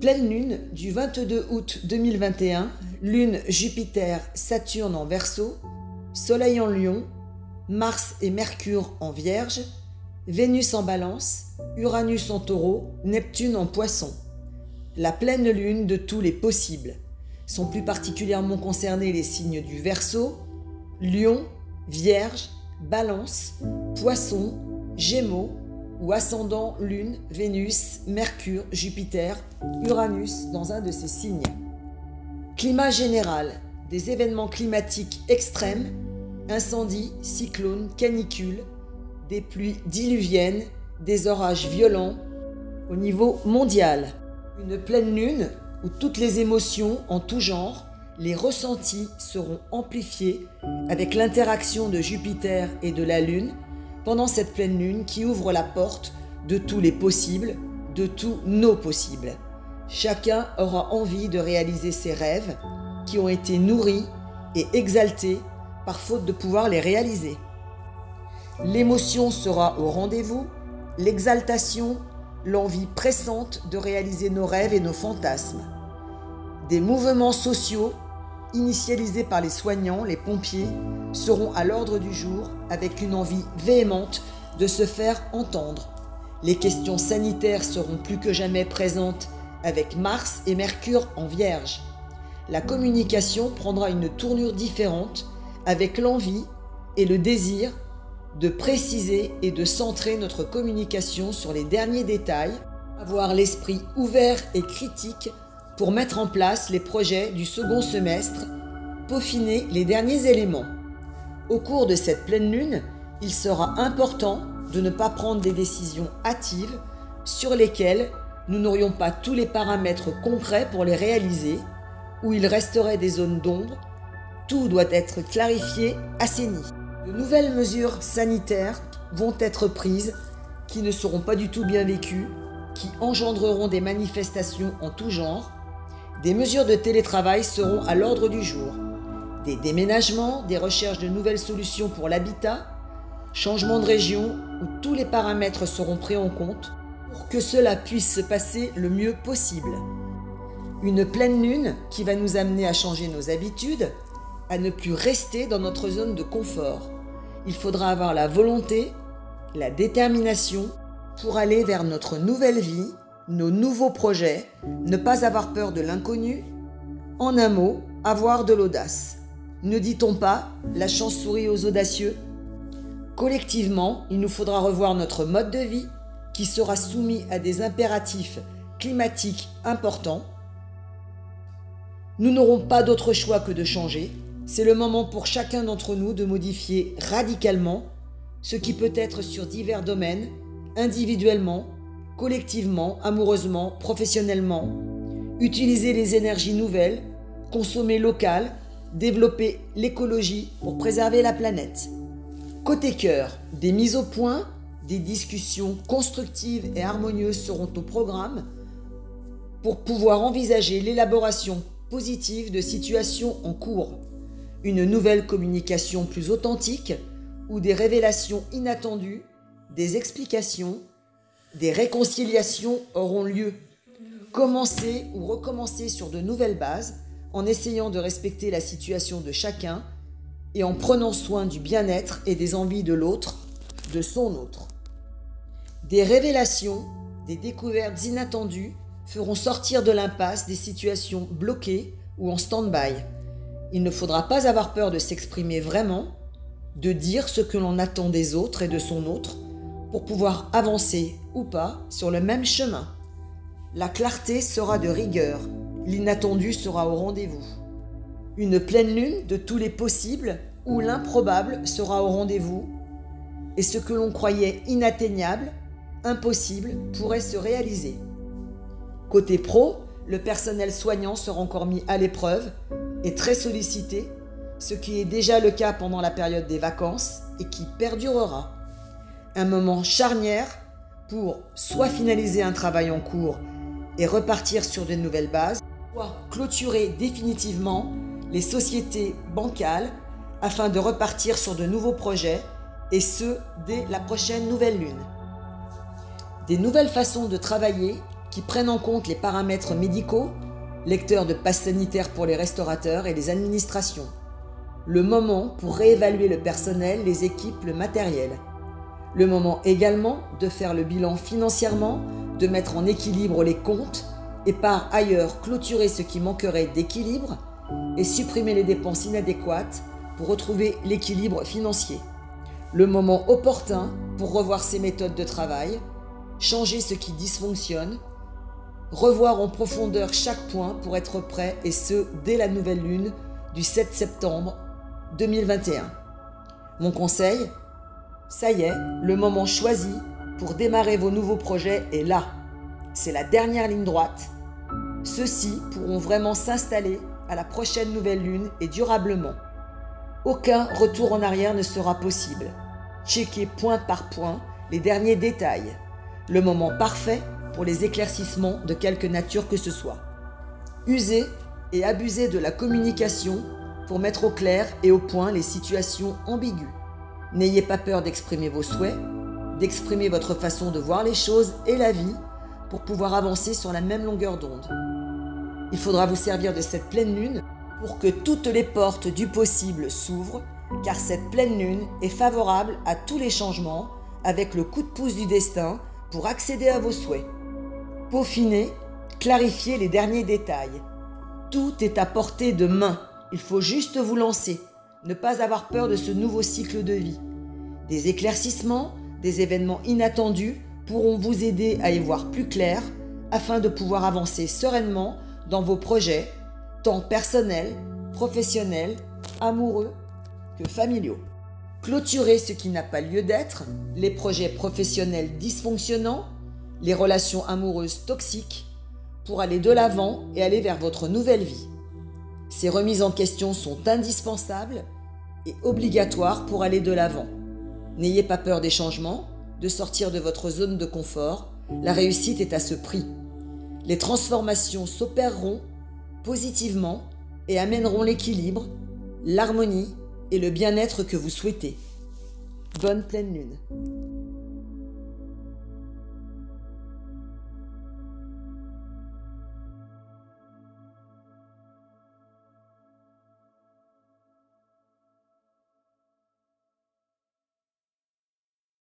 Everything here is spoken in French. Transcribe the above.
Pleine lune du 22 août 2021, lune Jupiter, Saturne en Verseau, Soleil en Lion, Mars et Mercure en Vierge, Vénus en Balance, Uranus en Taureau, Neptune en Poisson. La pleine lune de tous les possibles. Sont plus particulièrement concernés les signes du Verseau, Lion, Vierge, Balance, Poisson, Gémeaux ou ascendant Lune, Vénus, Mercure, Jupiter, Uranus dans un de ces signes. Climat général, des événements climatiques extrêmes, incendies, cyclones, canicules, des pluies diluviennes, des orages violents au niveau mondial. Une pleine lune où toutes les émotions en tout genre, les ressentis seront amplifiés avec l'interaction de Jupiter et de la Lune pendant cette pleine lune qui ouvre la porte de tous les possibles, de tous nos possibles. Chacun aura envie de réaliser ses rêves qui ont été nourris et exaltés par faute de pouvoir les réaliser. L'émotion sera au rendez-vous, l'exaltation, l'envie pressante de réaliser nos rêves et nos fantasmes. Des mouvements sociaux initialisés par les soignants, les pompiers, seront à l'ordre du jour avec une envie véhémente de se faire entendre. Les questions sanitaires seront plus que jamais présentes avec Mars et Mercure en Vierge. La communication prendra une tournure différente avec l'envie et le désir de préciser et de centrer notre communication sur les derniers détails, avoir l'esprit ouvert et critique pour mettre en place les projets du second semestre, peaufiner les derniers éléments. Au cours de cette pleine lune, il sera important de ne pas prendre des décisions hâtives sur lesquelles nous n'aurions pas tous les paramètres concrets pour les réaliser, où il resterait des zones d'ombre. Tout doit être clarifié, assaini. De nouvelles mesures sanitaires vont être prises qui ne seront pas du tout bien vécues, qui engendreront des manifestations en tout genre, des mesures de télétravail seront à l'ordre du jour. Des déménagements, des recherches de nouvelles solutions pour l'habitat, changement de région où tous les paramètres seront pris en compte pour que cela puisse se passer le mieux possible. Une pleine lune qui va nous amener à changer nos habitudes, à ne plus rester dans notre zone de confort. Il faudra avoir la volonté, la détermination pour aller vers notre nouvelle vie nos nouveaux projets, ne pas avoir peur de l'inconnu, en un mot, avoir de l'audace. Ne dit-on pas la chance sourit aux audacieux? Collectivement, il nous faudra revoir notre mode de vie qui sera soumis à des impératifs climatiques importants. Nous n'aurons pas d'autre choix que de changer. C'est le moment pour chacun d'entre nous de modifier radicalement ce qui peut être sur divers domaines, individuellement, collectivement, amoureusement, professionnellement, utiliser les énergies nouvelles, consommer local, développer l'écologie pour préserver la planète. Côté cœur, des mises au point, des discussions constructives et harmonieuses seront au programme pour pouvoir envisager l'élaboration positive de situations en cours, une nouvelle communication plus authentique ou des révélations inattendues, des explications des réconciliations auront lieu. Commencer ou recommencer sur de nouvelles bases en essayant de respecter la situation de chacun et en prenant soin du bien-être et des envies de l'autre, de son autre. Des révélations, des découvertes inattendues feront sortir de l'impasse des situations bloquées ou en stand-by. Il ne faudra pas avoir peur de s'exprimer vraiment, de dire ce que l'on attend des autres et de son autre, pour pouvoir avancer ou pas sur le même chemin. La clarté sera de rigueur, l'inattendu sera au rendez-vous. Une pleine lune de tous les possibles où l'improbable sera au rendez-vous et ce que l'on croyait inatteignable, impossible, pourrait se réaliser. Côté pro, le personnel soignant sera encore mis à l'épreuve et très sollicité, ce qui est déjà le cas pendant la période des vacances et qui perdurera un moment charnière pour soit finaliser un travail en cours et repartir sur de nouvelles bases, clôturer définitivement les sociétés bancales afin de repartir sur de nouveaux projets et ce dès la prochaine nouvelle lune. Des nouvelles façons de travailler qui prennent en compte les paramètres médicaux, lecteurs de passe sanitaire pour les restaurateurs et les administrations. Le moment pour réévaluer le personnel, les équipes, le matériel. Le moment également de faire le bilan financièrement, de mettre en équilibre les comptes et par ailleurs clôturer ce qui manquerait d'équilibre et supprimer les dépenses inadéquates pour retrouver l'équilibre financier. Le moment opportun pour revoir ses méthodes de travail, changer ce qui dysfonctionne, revoir en profondeur chaque point pour être prêt et ce dès la nouvelle lune du 7 septembre 2021. Mon conseil Ça y est, le moment choisi pour démarrer vos nouveaux projets est là. C'est la dernière ligne droite. Ceux-ci pourront vraiment s'installer à la prochaine nouvelle lune et durablement. Aucun retour en arrière ne sera possible. Checkez point par point les derniers détails. Le moment parfait pour les éclaircissements de quelque nature que ce soit. Usez et abusez de la communication pour mettre au clair et au point les situations ambiguës. N'ayez pas peur d'exprimer vos souhaits, d'exprimer votre façon de voir les choses et la vie pour pouvoir avancer sur la même longueur d'onde. Il faudra vous servir de cette pleine lune pour que toutes les portes du possible s'ouvrent, car cette pleine lune est favorable à tous les changements avec le coup de pouce du destin pour accéder à vos souhaits. Peaufiner, clarifier les derniers détails. Tout est à portée de main. Il faut juste vous lancer, ne pas avoir peur de ce nouveau cycle de vie. Des éclaircissements, des événements inattendus pourront vous aider à y voir plus clair afin de pouvoir avancer sereinement dans vos projets, tant personnels, professionnels, amoureux que familiaux. Clôturer ce qui n'a pas lieu d'être, les projets professionnels dysfonctionnants, les relations amoureuses toxiques, pour aller de l'avant et aller vers votre nouvelle vie. Ces remises en question sont indispensables et obligatoires pour aller de l'avant. N'ayez pas peur des changements, de sortir de votre zone de confort. La réussite est à ce prix. Les transformations s'opéreront positivement et amèneront l'équilibre, l'harmonie et le bien-être que vous souhaitez. Bonne pleine lune.